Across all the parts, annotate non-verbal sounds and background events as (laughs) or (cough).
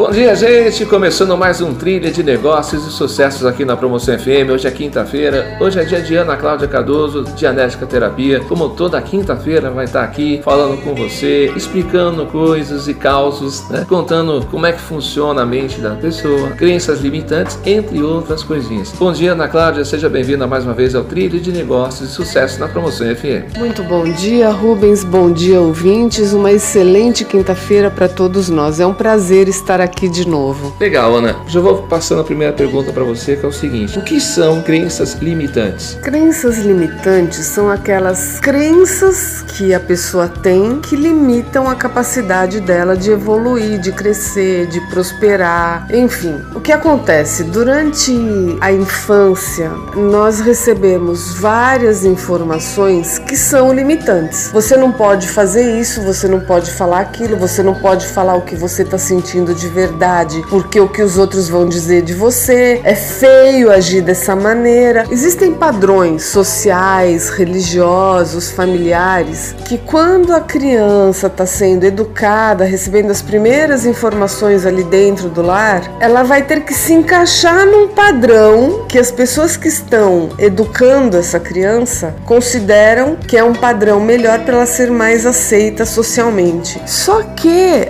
Bom dia, gente! Começando mais um trilha de negócios e sucessos aqui na Promoção FM. Hoje é quinta-feira, hoje é dia de Ana Cláudia Cardoso, Dianética Terapia. Como toda quinta-feira, vai estar aqui falando com você, explicando coisas e causos, né? contando como é que funciona a mente da pessoa, crenças limitantes, entre outras coisinhas. Bom dia, Ana Cláudia, seja bem-vinda mais uma vez ao trilha de negócios e sucessos na Promoção FM. Muito bom dia, Rubens. Bom dia, ouvintes. Uma excelente quinta-feira para todos nós. É um prazer estar aqui de novo. Legal, Ana. Já vou passando a primeira pergunta para você, que é o seguinte: o que são crenças limitantes? Crenças limitantes são aquelas crenças que a pessoa tem que limitam a capacidade dela de evoluir, de crescer, de prosperar, enfim. O que acontece durante a infância, nós recebemos várias informações que são limitantes. Você não pode fazer isso, você não pode falar aquilo, você não pode falar o que você está sentindo de verdade, porque o que os outros vão dizer de você é feio agir dessa maneira. Existem padrões sociais, religiosos, familiares que quando a criança está sendo educada, recebendo as primeiras informações ali dentro do lar, ela vai ter que se encaixar num padrão que as pessoas que estão educando essa criança consideram que é um padrão melhor para ela ser mais aceita socialmente. Só que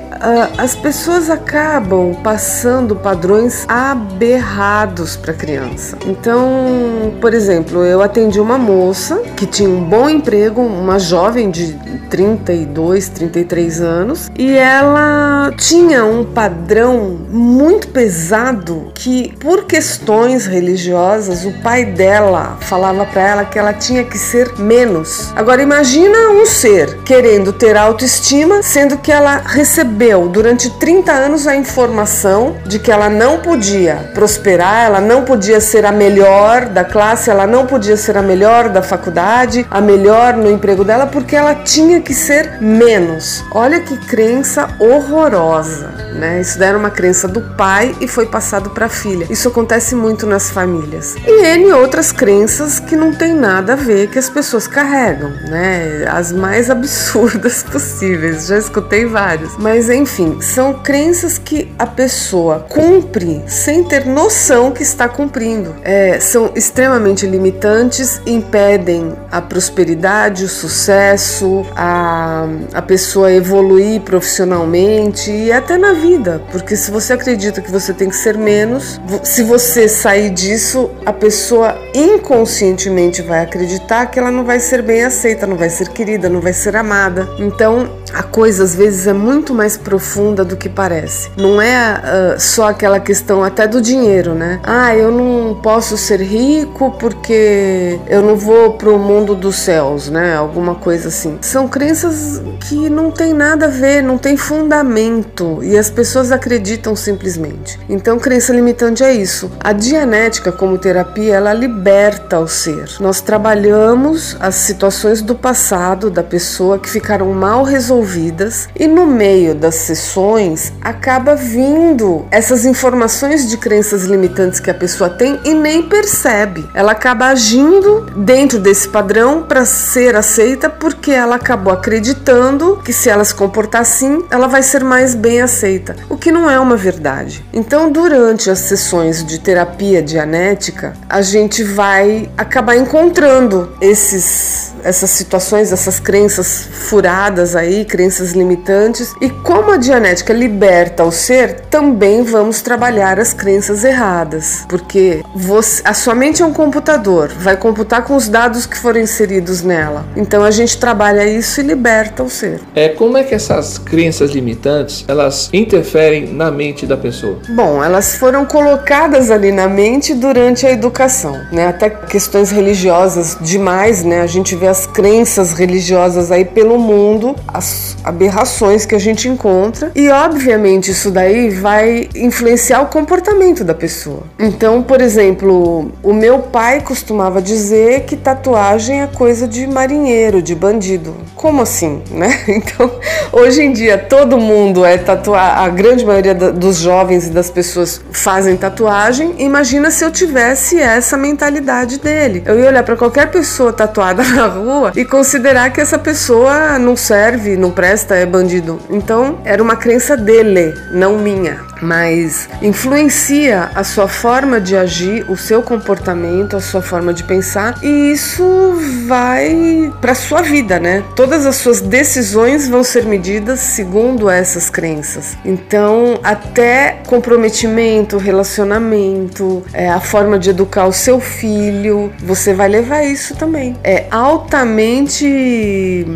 as pessoas acabam passando padrões aberrados para criança. Então, por exemplo, eu atendi uma moça que tinha um bom emprego, uma jovem de 32, 33 anos, e ela tinha um padrão muito pesado que, por questões religiosas, o pai dela falava para ela que ela tinha que ser menos. Agora, imagina um ser querendo ter autoestima, sendo que ela recebeu durante 30 anos a informação de que ela não podia prosperar, ela não podia ser a melhor da classe, ela não podia ser a melhor da faculdade, a melhor no emprego dela, porque ela tinha que ser menos. Olha que crença horrorosa, né? Isso daí era uma crença do pai e foi passado para a filha. Isso acontece muito nas famílias. E N outras crenças que não tem nada a ver que as pessoas carregam, né? As mais (laughs) absurdas possíveis. Já escutei várias. Mas enfim, são crenças que a pessoa cumpre sem ter noção que está cumprindo. É, são extremamente limitantes, impedem a prosperidade, o sucesso, a, a pessoa evoluir profissionalmente e até na vida, porque se você acredita que você tem que ser menos, se você sair disso, a pessoa inconscientemente vai acreditar que ela não vai ser bem aceita, não vai ser querida, não vai ser amada. Então, a coisa às vezes é muito mais profunda do que parece. Não é uh, só aquela questão até do dinheiro, né? Ah, eu não posso ser rico porque eu não vou pro mundo dos céus, né? Alguma coisa assim. São crenças que não tem nada a ver, não tem fundamento e as pessoas acreditam simplesmente. Então, crença limitante é isso. A dianética como terapia, ela liberta o ser. Nós trabalhamos as situações do passado da pessoa que ficaram mal resolvidas e no meio das sessões acaba vindo essas informações de crenças limitantes que a pessoa tem e nem percebe. Ela acaba agindo dentro desse padrão para ser aceita porque ela acabou acreditando que se ela se comportar assim, ela vai ser mais bem aceita, o que não é uma verdade. Então, durante as sessões de terapia dianética, a gente vai acabar encontrando esses essas situações, essas crenças furadas aí, crenças limitantes. E como a Dianética liberta o ser, também vamos trabalhar as crenças erradas, porque você, a sua mente é um computador, vai computar com os dados que foram inseridos nela. Então a gente trabalha isso e liberta o ser. É como é que essas crenças limitantes elas interferem na mente da pessoa? Bom, elas foram colocadas ali na mente durante a educação, né? Até questões religiosas demais, né? A gente vê as crenças religiosas aí pelo mundo, as aberrações que a gente encontra, e obviamente isso daí vai influenciar o comportamento da pessoa. Então, por exemplo, o meu pai costumava dizer que tatuagem é coisa de marinheiro, de bandido. Como assim, né? (laughs) Então, hoje em dia todo mundo é tatuar, a grande maioria dos jovens e das pessoas fazem tatuagem. Imagina se eu tivesse essa mentalidade dele. Eu ia olhar para qualquer pessoa tatuada (laughs) na rua e considerar que essa pessoa não serve, não presta, é bandido. Então, era uma crença dele, não minha, mas influencia a sua forma de agir, o seu comportamento, a sua forma de pensar e isso vai para sua vida, né? Todas as suas decisões vão ser medidas segundo essas crenças. Então, até comprometimento, relacionamento, é, a forma de educar o seu filho, você vai levar isso também. É altamente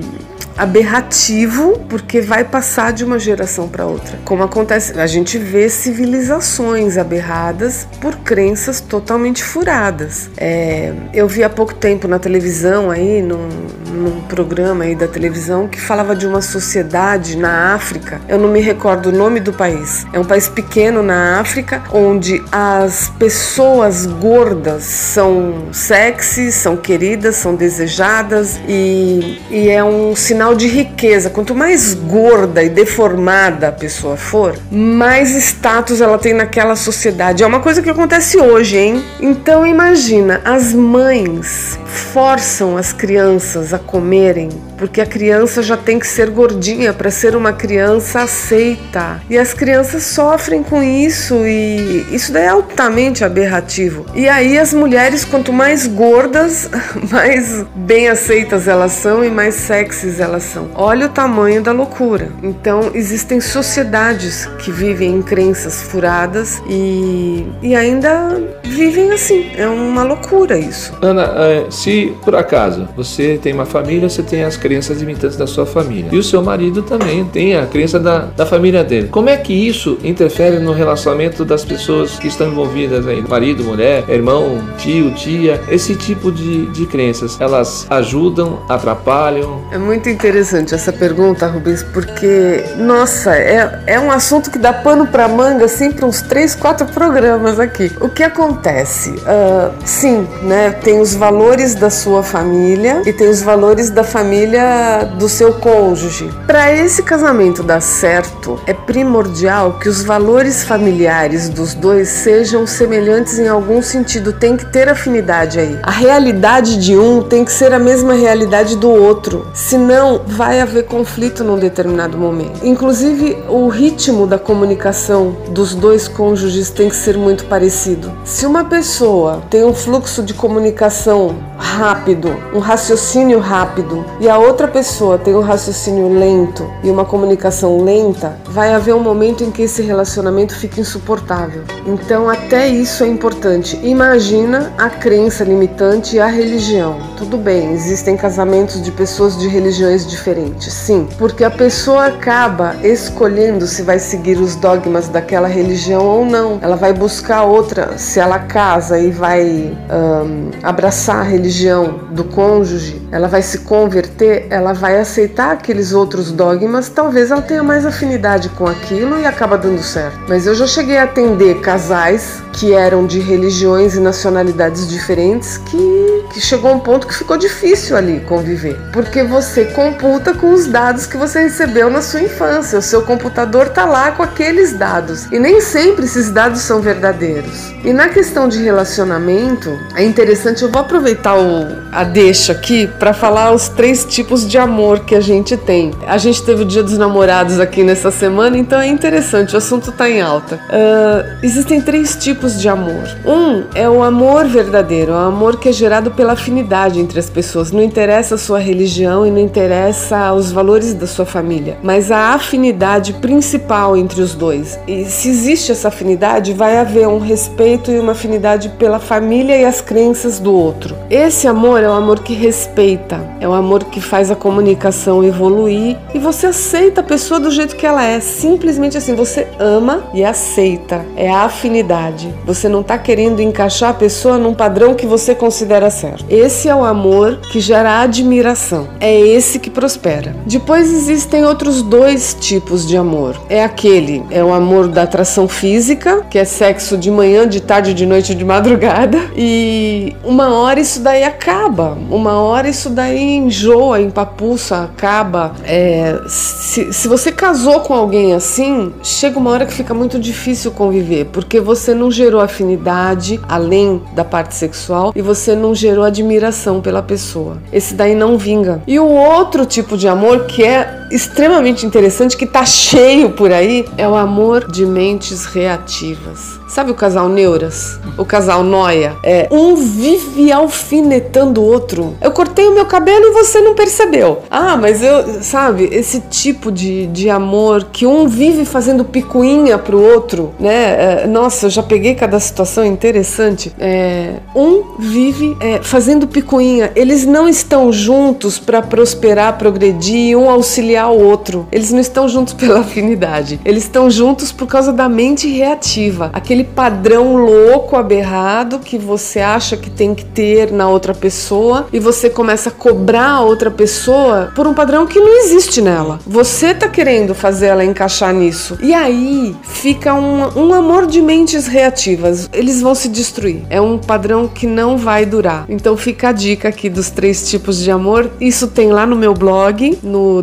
aberrativo porque vai passar de uma geração para outra. Como acontece, a gente vê civilizações aberradas por crenças totalmente furadas. É, eu vi há pouco tempo na televisão aí, num, num programa aí da televisão que falava de uma sociedade na África. Eu não me recordo o nome do país. É um país pequeno na África onde as pessoas gordas são sexy, são queridas, são desejadas e, e é um sinal sinal de riqueza. Quanto mais gorda e deformada a pessoa for, mais status ela tem naquela sociedade. É uma coisa que acontece hoje, hein? Então imagina, as mães forçam as crianças a comerem porque a criança já tem que ser gordinha para ser uma criança aceita. E as crianças sofrem com isso e isso daí é altamente aberrativo. E aí as mulheres, quanto mais gordas, (laughs) mais bem aceitas elas são e mais sexys elas são. Olha o tamanho da loucura. Então existem sociedades que vivem em crenças furadas e, e ainda vivem assim. É uma loucura isso. Ana, eh, se por acaso você tem uma família, você tem as crenças limitantes da sua família. E o seu marido também tem a crença da, da família dele. Como é que isso interfere no relacionamento das pessoas que estão envolvidas aí? Marido, mulher, irmão, tio, tia, esse tipo de, de crenças, elas ajudam, atrapalham? É muito interessante essa pergunta, Rubens, porque, nossa, é, é um assunto que dá pano para manga, assim, uns três, quatro programas aqui. O que acontece? Uh, sim, né, tem os valores da sua família e tem os valores da família família do seu cônjuge. Para esse casamento dar certo, é primordial que os valores familiares dos dois sejam semelhantes em algum sentido, tem que ter afinidade aí. A realidade de um tem que ser a mesma realidade do outro, senão vai haver conflito num determinado momento. Inclusive, o ritmo da comunicação dos dois cônjuges tem que ser muito parecido. Se uma pessoa tem um fluxo de comunicação rápido, um raciocínio rápido e a outra pessoa tem um raciocínio lento e uma comunicação lenta, vai haver um momento em que esse relacionamento fica insuportável. Então, até isso é importante. Imagina a crença limitante e a religião. Tudo bem, existem casamentos de pessoas de religiões diferentes, sim, porque a pessoa acaba escolhendo se vai seguir os dogmas daquela religião ou não. Ela vai buscar outra, se ela casa e vai um, abraçar a religião do cônjuge, ela vai se converter ela vai aceitar aqueles outros dogmas, talvez ela tenha mais afinidade com aquilo e acaba dando certo. Mas eu já cheguei a atender casais que eram de religiões e nacionalidades diferentes que, que chegou um ponto que ficou difícil ali conviver. Porque você computa com os dados que você recebeu na sua infância. O seu computador tá lá com aqueles dados. E nem sempre esses dados são verdadeiros. E na questão de relacionamento, é interessante, eu vou aproveitar o, a deixa aqui para falar os três tipos de amor que a gente tem. A gente teve o Dia dos Namorados aqui nessa semana, então é interessante, o assunto tá em alta. Uh, existem três tipos tipos de amor. Um é o amor verdadeiro, é o amor que é gerado pela afinidade entre as pessoas. Não interessa a sua religião e não interessa os valores da sua família, mas a afinidade principal entre os dois. E se existe essa afinidade, vai haver um respeito e uma afinidade pela família e as crenças do outro. Esse amor é o amor que respeita, é o amor que faz a comunicação evoluir e você aceita a pessoa do jeito que ela é, simplesmente assim, você ama e aceita. É a afinidade. Você não está querendo encaixar a pessoa num padrão que você considera certo. Esse é o amor que gera admiração. É esse que prospera. Depois existem outros dois tipos de amor. É aquele, é o amor da atração física, que é sexo de manhã, de tarde, de noite, de madrugada. (laughs) E uma hora isso daí acaba. Uma hora isso daí enjoa, empapuça, acaba. É, se, se você casou com alguém assim, chega uma hora que fica muito difícil conviver, porque você não gerou afinidade além da parte sexual e você não gerou admiração pela pessoa. Esse daí não vinga. E o outro tipo de amor que é extremamente interessante que tá cheio por aí é o amor de mentes reativas. Sabe o casal Neuras? O casal Noia? É, um vive alfinetando o outro. Eu cortei o meu cabelo e você não percebeu. Ah, mas eu, sabe, esse tipo de, de amor que um vive fazendo picuinha pro outro, né? É, nossa, eu já peguei cada situação interessante. É, um vive é, fazendo picuinha. Eles não estão juntos para prosperar, progredir, um auxiliar o outro. Eles não estão juntos (laughs) pela afinidade. Eles estão juntos por causa da mente reativa. Aquele padrão louco, aberrado que você acha que tem que ter na outra pessoa e você começa a cobrar a outra pessoa por um padrão que não existe nela. Você tá querendo fazer ela encaixar nisso. E aí fica um, um amor de mentes reativas. Eles vão se destruir. É um padrão que não vai durar. Então fica a dica aqui dos três tipos de amor. Isso tem lá no meu blog, no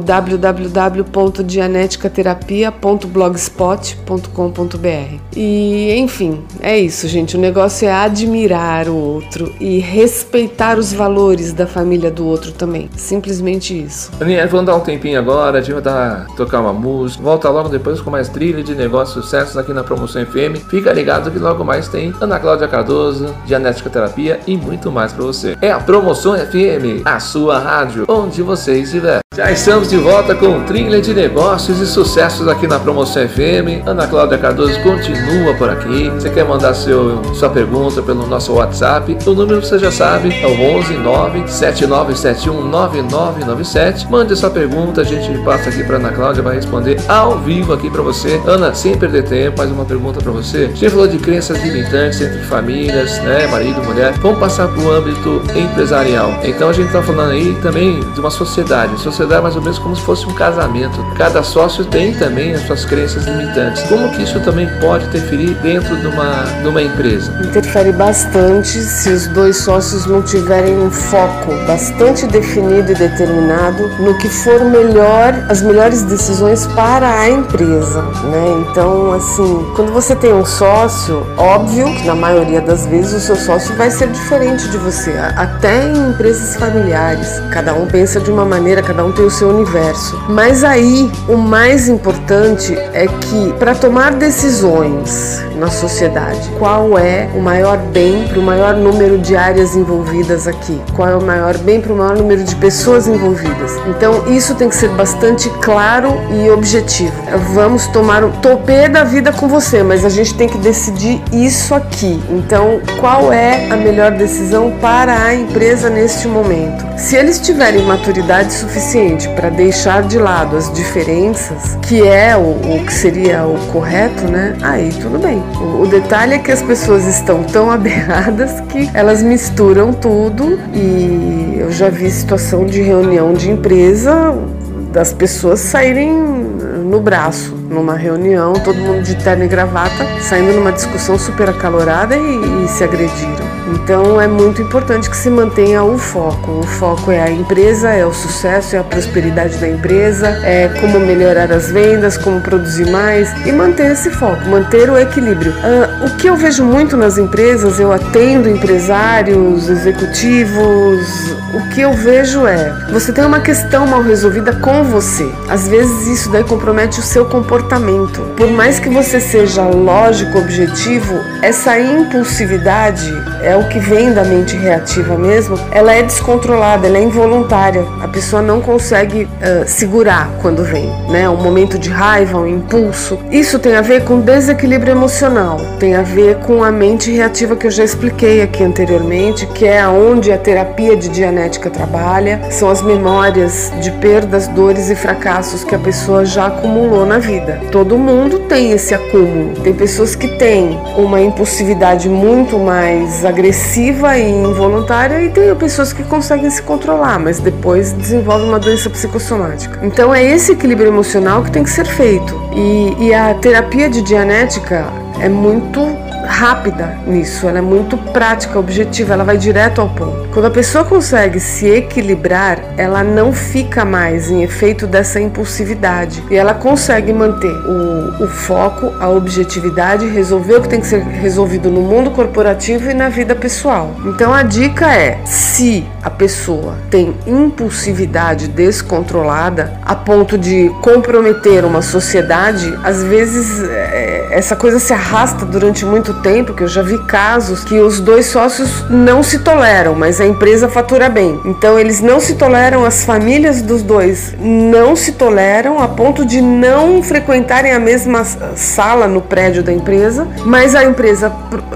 www.dianeticaterapia.blogspot.com.br. E enfim, é isso, gente. O negócio é admirar o outro e respeitar os valores da família do outro também. Simplesmente isso. Daniel, vamos dar um tempinho agora, a gente vai dar, tocar uma música. Volta logo depois com mais trilha de negócios sucessos aqui na Promoção FM. Fica ligado que logo mais tem Ana Cláudia Cardoso, Dianética Terapia e muito mais para você. É a Promoção FM, a sua rádio, onde você estiver. Já estamos de volta com trilha de negócios e sucessos aqui na Promoção FM. Ana Cláudia Cardoso continua por aqui você quer mandar seu, sua pergunta pelo nosso WhatsApp, o número você já sabe, é o 11 9 7971 9997. Mande sua pergunta, a gente passa aqui para Ana Cláudia, vai responder ao vivo aqui para você. Ana, sem perder tempo, mais uma pergunta para você. Gente falou de crenças limitantes entre famílias, né, marido, mulher. Vamos passar para o âmbito empresarial. Então a gente está falando aí também de uma sociedade. Sociedade é mais ou menos como se fosse um casamento. Cada sócio tem também as suas crenças limitantes. Como que isso também pode interferir dentro de uma, de uma empresa? Interfere bastante se os dois sócios não tiverem um foco bastante definido e determinado no que for melhor, as melhores decisões para a empresa, né? Então, assim, quando você tem um sócio, óbvio que na maioria das vezes o seu sócio vai ser diferente de você, até em empresas familiares. Cada um pensa de uma maneira, cada um tem o seu universo. Mas aí, o mais importante é que para tomar decisões na sociedade. Qual é o maior bem para o maior número de áreas envolvidas aqui? Qual é o maior bem para o maior número de pessoas envolvidas? Então, isso tem que ser bastante claro e objetivo. Vamos tomar o topê da vida com você, mas a gente tem que decidir isso aqui. Então, qual é a melhor decisão para a empresa neste momento? Se eles tiverem maturidade suficiente para deixar de lado as diferenças, que é o, o que seria o correto, né? Aí tudo bem. O, detalhe é que as pessoas estão tão (laughs) aberradas que elas misturam tudo e eu já vi situação de reunião de empresa das pessoas saírem no braço numa reunião, todo mundo de terno e gravata, saindo numa discussão super acalorada e, e se agrediram. Então é muito importante que se mantenha o foco. O foco é a empresa, é o sucesso, é a prosperidade da empresa, é como melhorar as vendas, como produzir mais e manter esse foco, manter o equilíbrio. Uh, o que eu vejo muito nas empresas, eu atendo empresários, executivos, o que eu vejo é você tem uma questão mal resolvida com você. Às vezes isso daí compromete o seu comportamento. Por mais que você seja lógico, objetivo, essa impulsividade é o que vem da mente reativa mesmo, ela é descontrolada, ela é involuntária. A pessoa não consegue uh, segurar quando vem, né? Um momento de raiva, um impulso. Isso tem a ver com desequilíbrio emocional, tem a ver com a mente reativa que eu já expliquei aqui anteriormente, que é onde a terapia de dianética trabalha, são as memórias de perdas, dores e fracassos que a pessoa já acumulou na vida. Todo mundo tem esse acúmulo. Tem pessoas que têm uma impulsividade muito mais agressiva e involuntária e tem pessoas que conseguem se controlar, mas depois desenvolvem uma doença psicossomática. Então é esse equilíbrio emocional que tem que ser feito. E, e a terapia de dianética é muito rápida nisso, ela é muito prática, objetiva, ela vai direto ao ponto. Quando a pessoa consegue se equilibrar, ela não fica mais em efeito dessa impulsividade e ela consegue manter o, o foco, a objetividade resolver o que tem que ser resolvido no mundo corporativo e na vida pessoal. Então a dica é: se a pessoa tem impulsividade descontrolada a ponto de comprometer uma sociedade, às vezes é, essa coisa se arrasta durante muito tempo, que eu já vi casos que os dois sócios não se toleram, mas a empresa fatura bem. Então eles não se toleram, as famílias dos dois não se toleram a ponto de não frequentarem a mesma sala no prédio da empresa, mas a empresa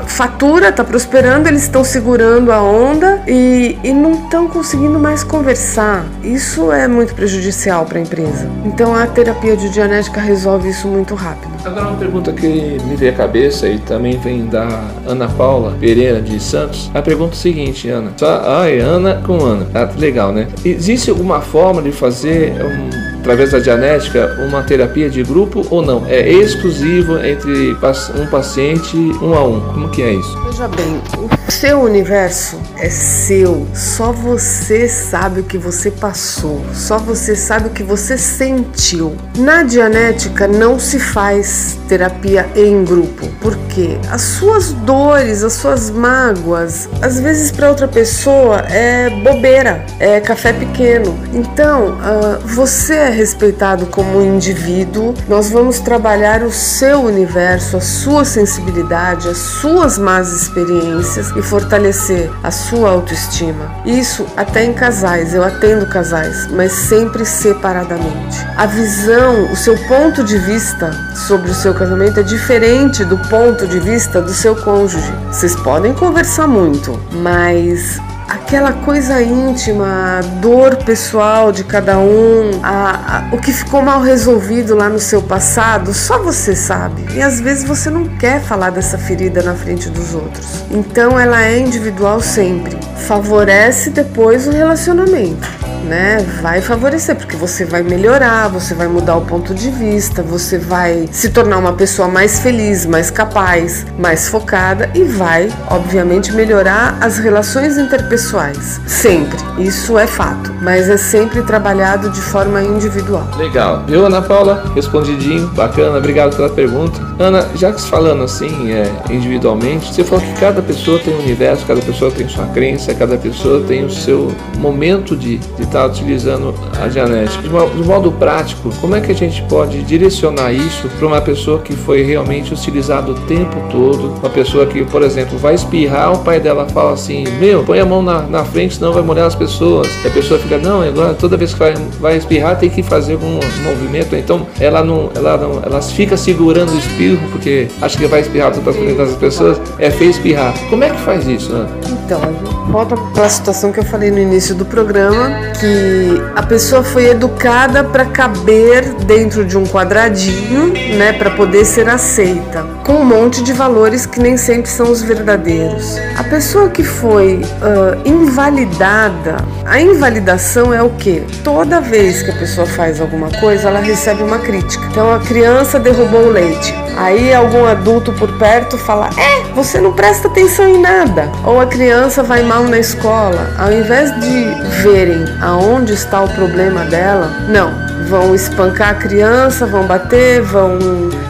fatura, está prosperando, eles estão segurando a onda e, e não estão conseguindo mais conversar. Isso é muito prejudicial para a empresa. Então a terapia de dianética resolve isso muito rápido. Agora uma pergunta que me veio à cabeça e também vem da Ana Paula Pereira de Santos. A pergunta é a seguinte, Ana. Só, ai, Ana com Ana. Ah, legal, né? Existe alguma forma de fazer um através da dianética, uma terapia de grupo ou não? É exclusivo entre um paciente um a um? Como que é isso? Veja bem, o seu universo é seu. Só você sabe o que você passou. Só você sabe o que você sentiu. Na dianética não se faz terapia em grupo, porque as suas dores, as suas mágoas, às vezes para outra pessoa é bobeira, é café pequeno. Então, uh, você é respeitado como indivíduo. Nós vamos trabalhar o seu universo, a sua sensibilidade, as suas más experiências e fortalecer a sua autoestima. Isso até em casais, eu atendo casais, mas sempre separadamente. A visão, o seu ponto de vista sobre o seu casamento é diferente do ponto de vista do seu cônjuge. Vocês podem conversar muito, mas aquela coisa íntima, a dor pessoal de cada um, a, a, o que ficou mal resolvido lá no seu passado, só você sabe. E às vezes você não quer falar dessa ferida na frente dos outros. Então ela é individual sempre. Favorece depois o relacionamento né, vai favorecer, porque você vai melhorar, você vai mudar o ponto de vista, você vai se tornar uma pessoa mais feliz, mais capaz, mais focada e vai, obviamente, melhorar as relações interpessoais. Sempre, isso é fato, mas é sempre trabalhado de forma individual. Legal. Viu, Ana Paula? Respondidinho, bacana, obrigado pela pergunta. Ana, já que falando assim, é, individualmente, você falou que cada pessoa tem um universo, cada pessoa tem sua crença, cada pessoa tem o seu momento de estar está utilizando a genética. De, modo prático, como é que a gente pode direcionar isso para uma pessoa que foi realmente utilizada o tempo todo? Uma pessoa que, por exemplo, vai espirrar, o pai dela fala assim: Meu, põe a mão na, na frente, senão vai molhar as pessoas. E a pessoa fica: Não, agora toda vez que vai, vai espirrar tem que fazer algum movimento. Então ela não, ela não, ela fica segurando o espirro porque acha que vai espirrar para as pessoas. É feio espirrar. Como é que faz isso? Né? Então, volta para a situação que eu falei no início do programa, que a pessoa foi educada para caber dentro de um quadradinho, né, para poder ser aceita, com um monte de valores que nem sempre são os verdadeiros. A pessoa que foi uh, invalidada, a invalidação é o que? Toda vez que a pessoa faz alguma coisa, ela recebe uma crítica. Então a criança derrubou o leite. Aí algum adulto por perto fala: É, você não presta atenção em nada. Ou a criança vai mal na escola. Ao invés de verem aonde está o problema dela, não, vão espancar a criança, vão bater, vão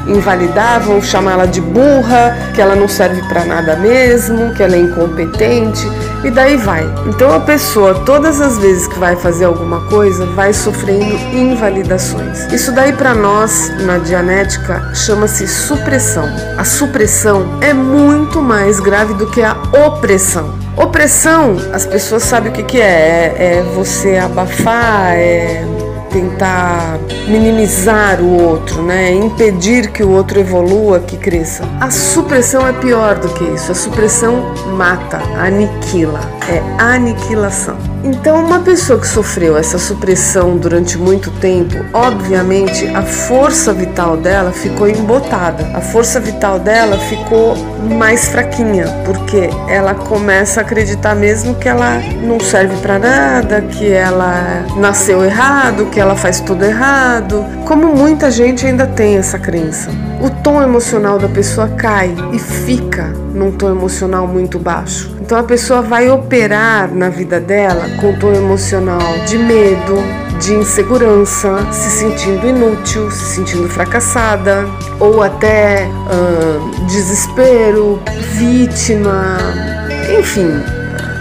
invalidar, vão chamar ela de burra, que ela não serve para nada mesmo, que ela é incompetente e daí vai. Então a pessoa, todas as vezes que vai fazer alguma coisa, vai sofrendo invalidações. Isso daí para nós na Dianética chama-se supressão. A supressão é muito mais grave do que a opressão. Opressão, as pessoas sabem o que, que é. é. É você abafar, é tentar minimizar o outro, né? Impedir que o outro evolua, que cresça. A supressão é pior do que isso. A supressão mata, aniquila, é aniquilação. Então, uma pessoa que sofreu essa supressão durante muito tempo, obviamente a força vital dela ficou embotada. A força vital dela ficou mais fraquinha, porque ela começa a acreditar mesmo que ela não serve para nada, que ela nasceu errado, que ela faz tudo errado. Como muita gente ainda tem essa crença. O tom emocional da pessoa cai e fica num tom emocional muito baixo. Então a pessoa vai operar na vida dela com tom emocional de medo, de insegurança, se sentindo inútil, se sentindo fracassada, ou até uh, desespero, vítima, enfim,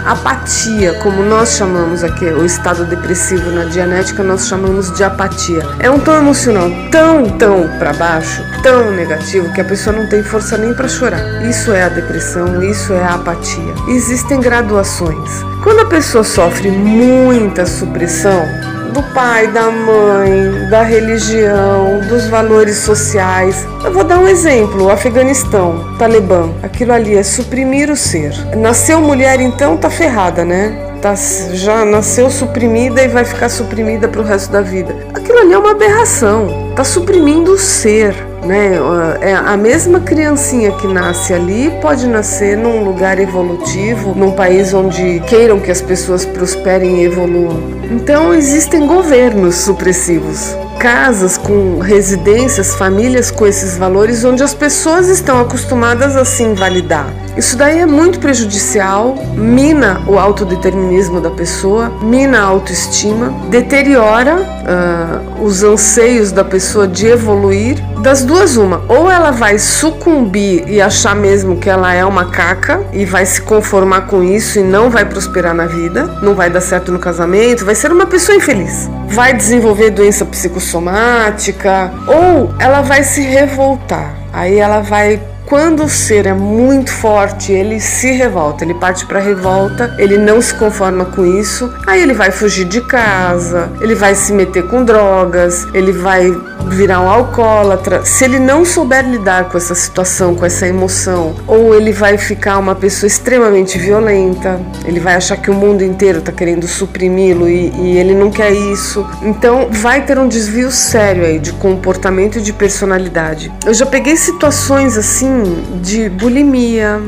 apatia, como nós chamamos aqui, o estado depressivo na dianética, nós chamamos de apatia. É um tom emocional tão, tão para baixo, tão negativo, que a pessoa não tem força nem para chorar. Isso é a depressão, isso é a apatia. Existem graduações. Quando a pessoa sofre muita supressão, do pai, da mãe, da religião, dos valores sociais. Eu vou dar um exemplo: Afeganistão, Talibã. Aquilo ali é suprimir o ser. Nasceu mulher, então tá ferrada, né? Tá, já nasceu suprimida e vai ficar suprimida para o resto da vida. Aquilo ali é uma aberração. Tá suprimindo o ser né? É a mesma criancinha que nasce ali pode nascer num lugar evolutivo, num país onde queiram que as pessoas prosperem e evoluam. Então existem governos supressivos casas com residências, famílias com esses valores, onde as pessoas estão acostumadas a se invalidar. Isso daí é muito prejudicial, mina o autodeterminismo da pessoa, mina a autoestima, deteriora uh, os anseios da pessoa de evoluir. Das duas, uma, ou ela vai sucumbir e achar mesmo que ela é uma caca e vai se conformar com isso e não vai prosperar na vida, não vai dar certo no casamento, vai ser uma pessoa infeliz, vai desenvolver doença psicossomática ou ela vai se revoltar. Aí ela vai quando o ser é muito forte, ele se revolta, ele parte para revolta, ele não se conforma com isso, aí ele vai fugir de casa, ele vai se meter com drogas, ele vai virar um alcoólatra. Se ele não souber lidar com essa situação, com essa emoção, ou ele vai ficar uma pessoa extremamente violenta, ele vai achar que o mundo inteiro está querendo suprimi-lo e, e ele não quer isso. Então vai ter um desvio sério aí de comportamento e de personalidade. Eu já peguei situações assim de bulimia,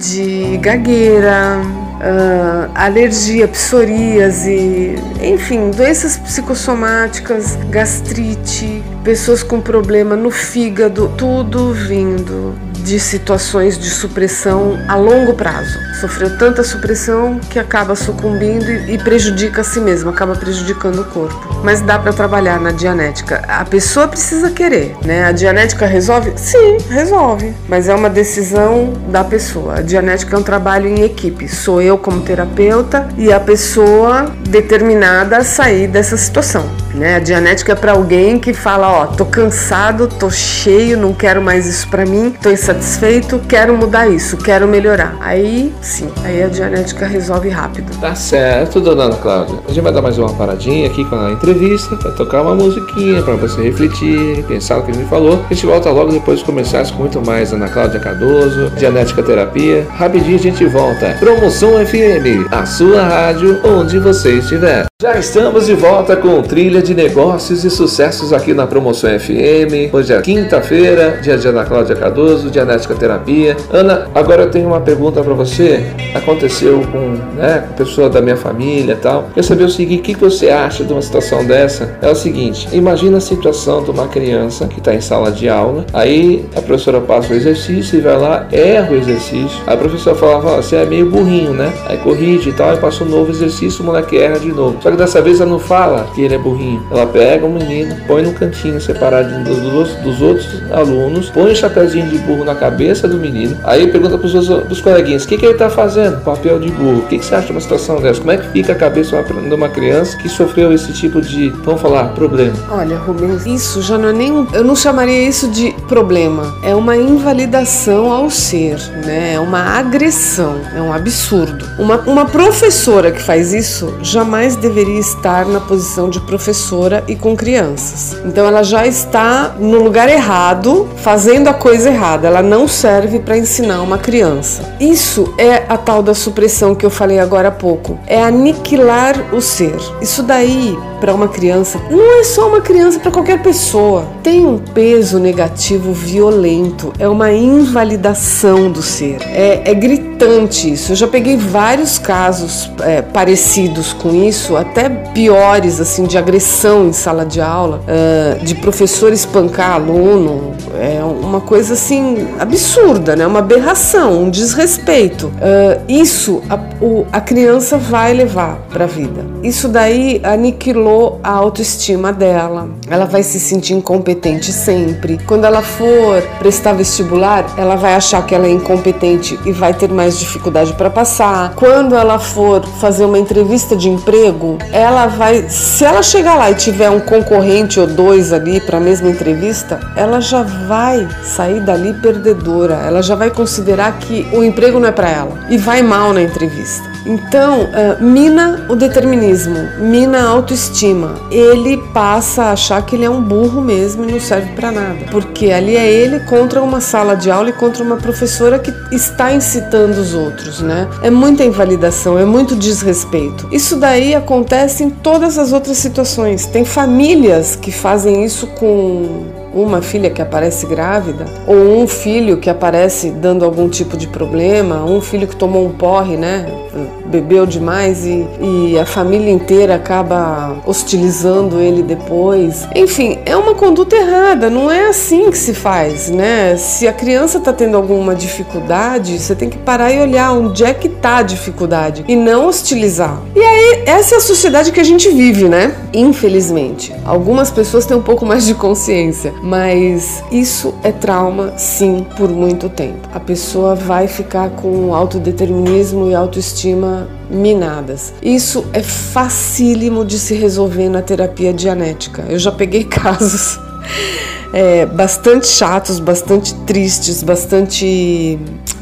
de gagueira, uh, alergia, psoríase, enfim, doenças psicossomáticas, gastrite, pessoas com problema no fígado, tudo vindo de situações de supressão a longo prazo. Sofreu tanta supressão que acaba sucumbindo e prejudica a si mesmo, acaba prejudicando o corpo. Mas dá para trabalhar na dianética. A pessoa precisa querer, né? A dianética resolve? Sim, resolve, mas é uma decisão da pessoa. A dianética é um trabalho em equipe. Sou eu como terapeuta e a pessoa determinada a sair dessa situação, né? A dianética é para alguém que fala, ó, tô cansado, tô cheio, não quero mais isso para mim, tô insatisfeito insatisfeito, quero mudar isso, quero melhorar. Aí sim, aí a dianética resolve rápido. Tá certo, dona Ana Cláudia. A gente vai dar mais uma paradinha aqui com a entrevista, para tocar uma musiquinha, para você refletir, pensar no que a gente falou. A gente volta logo depois de começar com muito mais Ana Cláudia Cardoso, Dianética Terapia. Rapidinho a gente volta. Promoção FM, a sua rádio onde você estiver. Já estamos de volta com trilha de negócios e sucessos aqui na Promoção FM. Hoje é quinta-feira, dia de Ana Cláudia Cardoso, Dianética Terapia. Ana, agora eu tenho uma pergunta para você. Aconteceu com, né, com pessoa da minha família e tal. Quer saber o seguinte, o que você acha de uma situação dessa? É o seguinte, imagina a situação de uma criança que está em sala de aula, aí a professora passa o exercício e vai lá, erra o exercício. A professora fala, você é meio burrinho, né? Aí corrige e tal, e passa um novo exercício, o moleque erra de novo. Só que dessa vez ela não fala que ele é burrinho. Ela pega o menino, põe no cantinho separado dos, dos outros alunos, põe o chapéuzinho de burro na cabeça do menino. Aí pergunta pros, os coleguinhas: o que, que ele tá fazendo? Papel de burro. O que, que você acha de uma situação dessa? Como é que fica a cabeça de uma criança que sofreu esse tipo de, vamos falar, problema? Olha, Rubens, isso já não é nem. Eu não chamaria isso de problema. É uma invalidação ao ser, né? É uma agressão. É um absurdo. Uma, uma professora que faz isso jamais deveria estar na posição de professora e com crianças. Então ela já está no lugar errado, fazendo a coisa errada. Ela não serve para ensinar uma criança. Isso é a tal da supressão que eu falei agora há pouco. É aniquilar o ser. Isso daí para uma criança não é só uma criança para qualquer pessoa. Tem um peso negativo violento. É uma invalidação do ser. É, é gritante isso. Eu já peguei vários casos é, parecidos com isso até piores, assim, de agressão em sala de aula, uh, de professor espancar aluno, é uma coisa assim absurda, né? Uma aberração, um desrespeito. Uh, isso a, o, a criança vai levar para a vida. Isso daí aniquilou a autoestima dela. Ela vai se sentir incompetente sempre. Quando ela for prestar vestibular, ela vai achar que ela é incompetente e vai ter mais dificuldade para passar. Quando ela for fazer uma entrevista de emprego, ela vai, se ela chegar lá e tiver um concorrente ou dois ali para a mesma entrevista, ela já vai sair dali perdedora. Ela já vai considerar que o emprego não é para ela e vai mal na entrevista. Então, uh, mina o determinismo, mina a autoestima. Ele passa a achar que ele é um burro mesmo e não serve para nada, porque ali é ele contra uma sala de aula e contra uma professora que está incitando os outros, né? É muita invalidação, é muito desrespeito. Isso daí acontece em todas as outras situações. Tem famílias que fazem isso com uma filha que aparece grávida, ou um filho que aparece dando algum tipo de problema, um filho que tomou um porre, né? Bebeu demais e, e a família inteira acaba hostilizando ele depois. Enfim, é uma conduta errada, não é assim que se faz, né? Se a criança está tendo alguma dificuldade, você tem que parar e olhar onde é que está a dificuldade e não hostilizar. E aí, essa é a sociedade que a gente vive, né? Infelizmente. Algumas pessoas têm um pouco mais de consciência, mas isso é trauma, sim, por muito tempo. A pessoa vai ficar com autodeterminismo e autoestima minadas. Isso é facílimo de se resolver na terapia dianética. Eu já peguei (laughs) casos é, bastante chatos, bastante tristes, bastante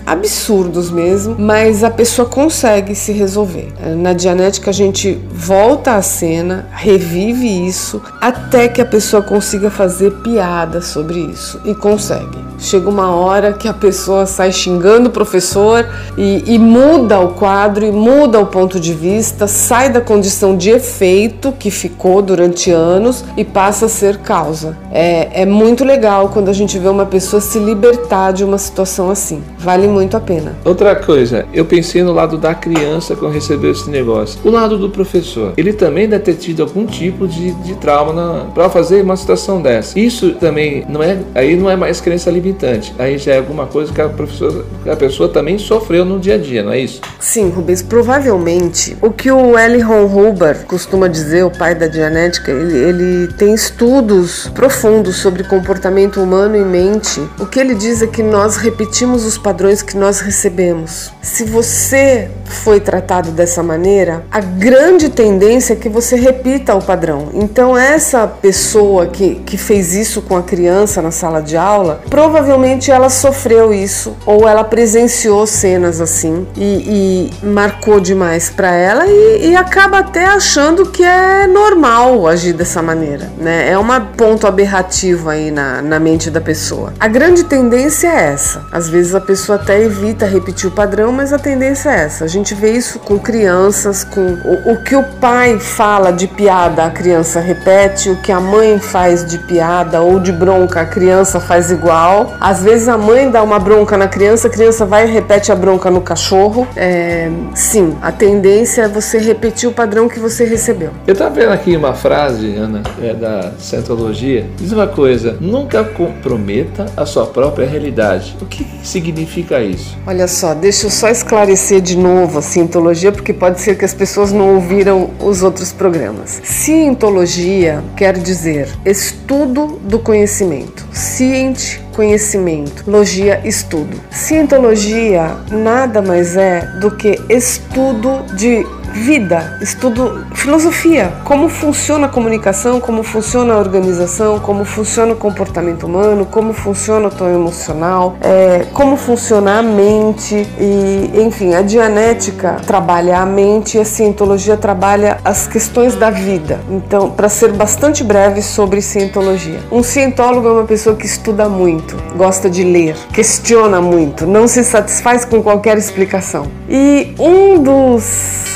absurdos mesmo, mas a pessoa consegue se resolver. Na Dianética a gente volta à cena, revive isso, até que a pessoa consiga fazer piada sobre isso e consegue. Chega uma hora que a pessoa sai xingando o professor e, e muda o quadro e muda o ponto de vista, sai da condição de efeito que ficou durante anos e passa a ser causa. É, é muito legal quando a gente vê uma pessoa se libertar de uma situação assim. Vale muito a pena. Outra coisa, eu pensei no lado da criança quando recebeu esse negócio. O lado do professor, ele também deve ter tido algum tipo de, de trauma para fazer uma situação dessa. Isso também não é, aí não é mais crença limitante. Aí já é alguma coisa que a, que a pessoa também sofreu no dia a dia, não é isso? Sim, Rubens, provavelmente o que o L. Ron Hubbard costuma dizer, o pai da dianética, ele, ele tem estudos profundos sobre comportamento humano e mente. O que ele diz é que nós repetimos os padrões que nós recebemos. Se você foi tratado dessa maneira, a grande tendência é que você repita o padrão. Então, essa pessoa que, que fez isso com a criança na sala de aula, provavelmente ela sofreu isso ou ela presenciou cenas assim e, e marcou demais para ela e, e, acaba até achando que é normal agir dessa maneira, né? É um ponto aberrativo aí na, na mente da pessoa. A grande tendência é essa. Às vezes a pessoa até evita repetir o padrão, mas a tendência é essa. A gente vê isso com crianças, com o, o que o pai fala de piada, a criança repete, o que a mãe faz de piada ou de bronca, a criança faz igual. Às vezes a mãe dá uma bronca na criança, a criança vai e repete a bronca no cachorro. É, sim, a tendência é você repetir o padrão que você recebeu. Eu estava vendo aqui uma frase, Ana, é da Scientologia. Diz uma coisa: nunca comprometa a sua própria realidade. O que significa isso? Olha só, deixa eu só esclarecer de novo a cientologia, porque pode ser que as pessoas não ouviram os outros programas. Cientologia quer dizer estudo do conhecimento. Ciente, conhecimento. Logia, estudo. Cientologia nada mais é do que estudo de vida, estudo filosofia, como funciona a comunicação, como funciona a organização, como funciona o comportamento humano, como funciona o tom emocional, é, como funciona a mente e, enfim, a dianética trabalha a mente e a cientologia trabalha as questões da vida. Então, para ser bastante breve sobre cientologia, um cientólogo é uma pessoa que estuda muito, gosta de ler, questiona muito, não se satisfaz com qualquer explicação. E um dos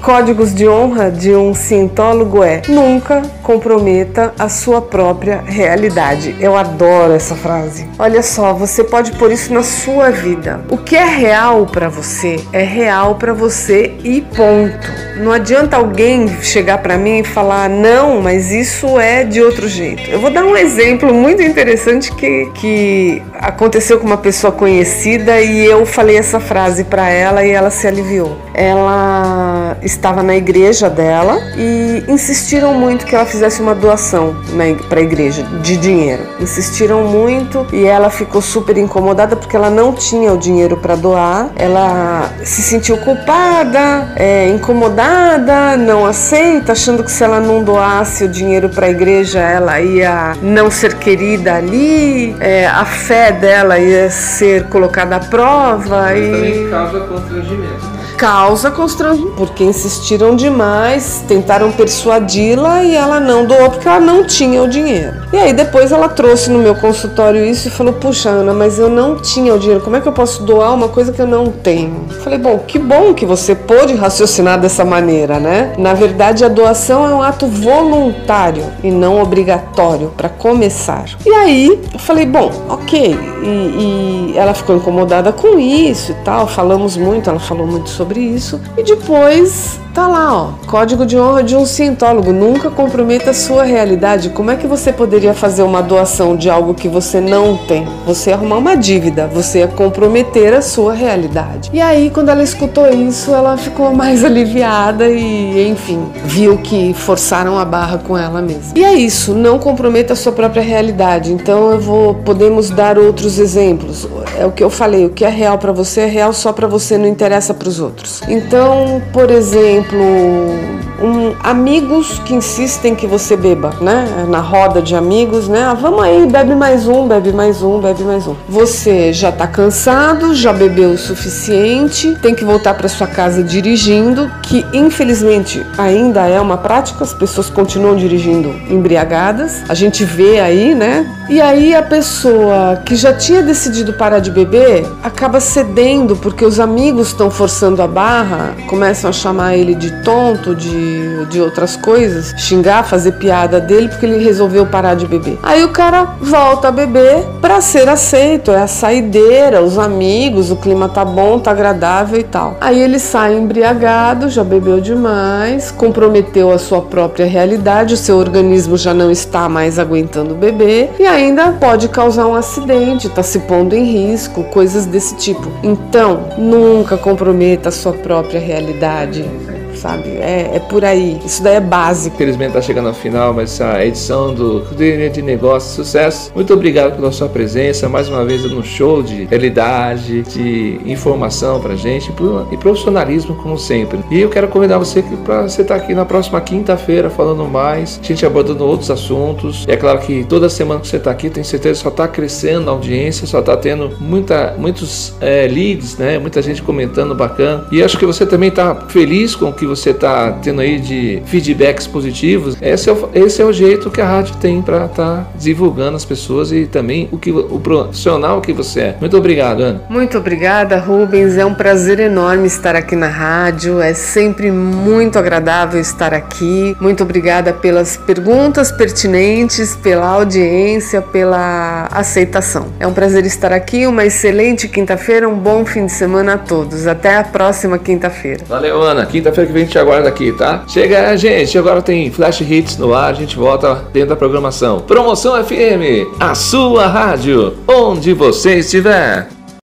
códigos de honra de um cientólogo é nunca comprometa a sua própria realidade. Eu adoro essa frase. Olha só, você pode pôr isso na sua vida. O que é real para você é real para você e ponto. Não adianta alguém chegar para mim e falar não, mas isso é de outro jeito. Eu vou dar um exemplo muito interessante que, que aconteceu com uma pessoa conhecida e eu falei essa frase para ela e ela se aliviou. Ela estava na igreja dela e insistiram muito que ela fizesse uma doação para a igreja de dinheiro. Insistiram muito e ela ficou super incomodada porque ela não tinha o dinheiro para doar. Ela se sentiu culpada, é, incomodada, não aceita, achando que se ela não doasse o dinheiro para a igreja ela ia não ser querida ali, é, a fé dela ia ser colocada à prova. Mas e... também causa constrangimento. Causa constrangimento, porque insistiram demais, tentaram persuadi-la e ela não doou porque ela não tinha o dinheiro. E aí depois ela trouxe no meu consultório isso e falou: Puxa, Ana, mas eu não tinha o dinheiro, como é que eu posso doar uma coisa que eu não tenho? Falei: Bom, que bom que você pôde raciocinar dessa maneira, né? Na verdade, a doação é um ato voluntário e não obrigatório para começar. E aí eu falei: Bom, ok. E, e ela ficou incomodada com isso e tal, falamos muito, ela falou muito sobre sobre isso. E depois Tá lá, ó, código de honra de um cientólogo. Nunca comprometa a sua realidade. Como é que você poderia fazer uma doação de algo que você não tem? Você arrumar uma dívida, você ia comprometer a sua realidade. E aí, quando ela escutou isso, ela ficou mais (laughs) aliviada e, enfim, viu que forçaram a barra com ela mesma. E é isso, não comprometa a sua própria realidade. Então eu vou podemos dar outros exemplos. É o que eu falei, o que é real para você é real só para você, não interessa para os outros. Então, por exemplo, exemplo, um, amigos que insistem que você beba, né? Na roda de amigos, né? Ah, vamos aí, bebe mais um, bebe mais um, bebe mais um. Você já tá cansado, já bebeu o suficiente, tem que voltar para sua casa dirigindo, que infelizmente ainda é uma prática, as pessoas continuam dirigindo embriagadas. A gente vê aí, né? E aí a pessoa que já tinha decidido parar de beber acaba cedendo porque os amigos estão forçando a barra, começam a chamar ele de tonto, de de, outras coisas, xingar, fazer piada dele porque ele resolveu parar de beber. Aí o cara volta a beber para ser aceito, é a saideira, os amigos, o clima tá bom, tá agradável e tal. Aí ele sai embriagado, já bebeu demais, comprometeu a sua própria realidade, o seu organismo já não está mais aguentando beber e ainda pode causar um acidente, tá se pondo em risco, coisas desse tipo. Então, nunca comprometa a sua própria realidade sabe? É, é por aí. Isso daí é básico. Infelizmente está chegando ao final, mas essa edição do Cuderia de Negócios Sucesso. Muito obrigado pela sua presença. Mais uma vez no show de realidade, de informação pra gente e profissionalismo, como sempre. E eu quero convidar você para você estar tá aqui na próxima quinta-feira falando mais, a gente abordando outros assuntos. E é claro que toda semana que você está aqui, tenho certeza só está crescendo a audiência, só está tendo muita, muitos é, leads, né? Muita gente comentando bacana. E acho que você também está feliz com o que você está tendo aí de feedbacks positivos, esse é o, esse é o jeito que a rádio tem para estar tá divulgando as pessoas e também o, que, o profissional que você é. Muito obrigado, Ana. Muito obrigada, Rubens. É um prazer enorme estar aqui na rádio. É sempre muito agradável estar aqui. Muito obrigada pelas perguntas pertinentes, pela audiência, pela aceitação. É um prazer estar aqui. Uma excelente quinta-feira, um bom fim de semana a todos. Até a próxima quinta-feira. Valeu, Ana. Quinta-feira que vem gente aguarda aqui, tá? Chega, gente, agora tem Flash Hits no ar, a gente volta dentro da programação. Promoção FM, a sua rádio, onde você estiver.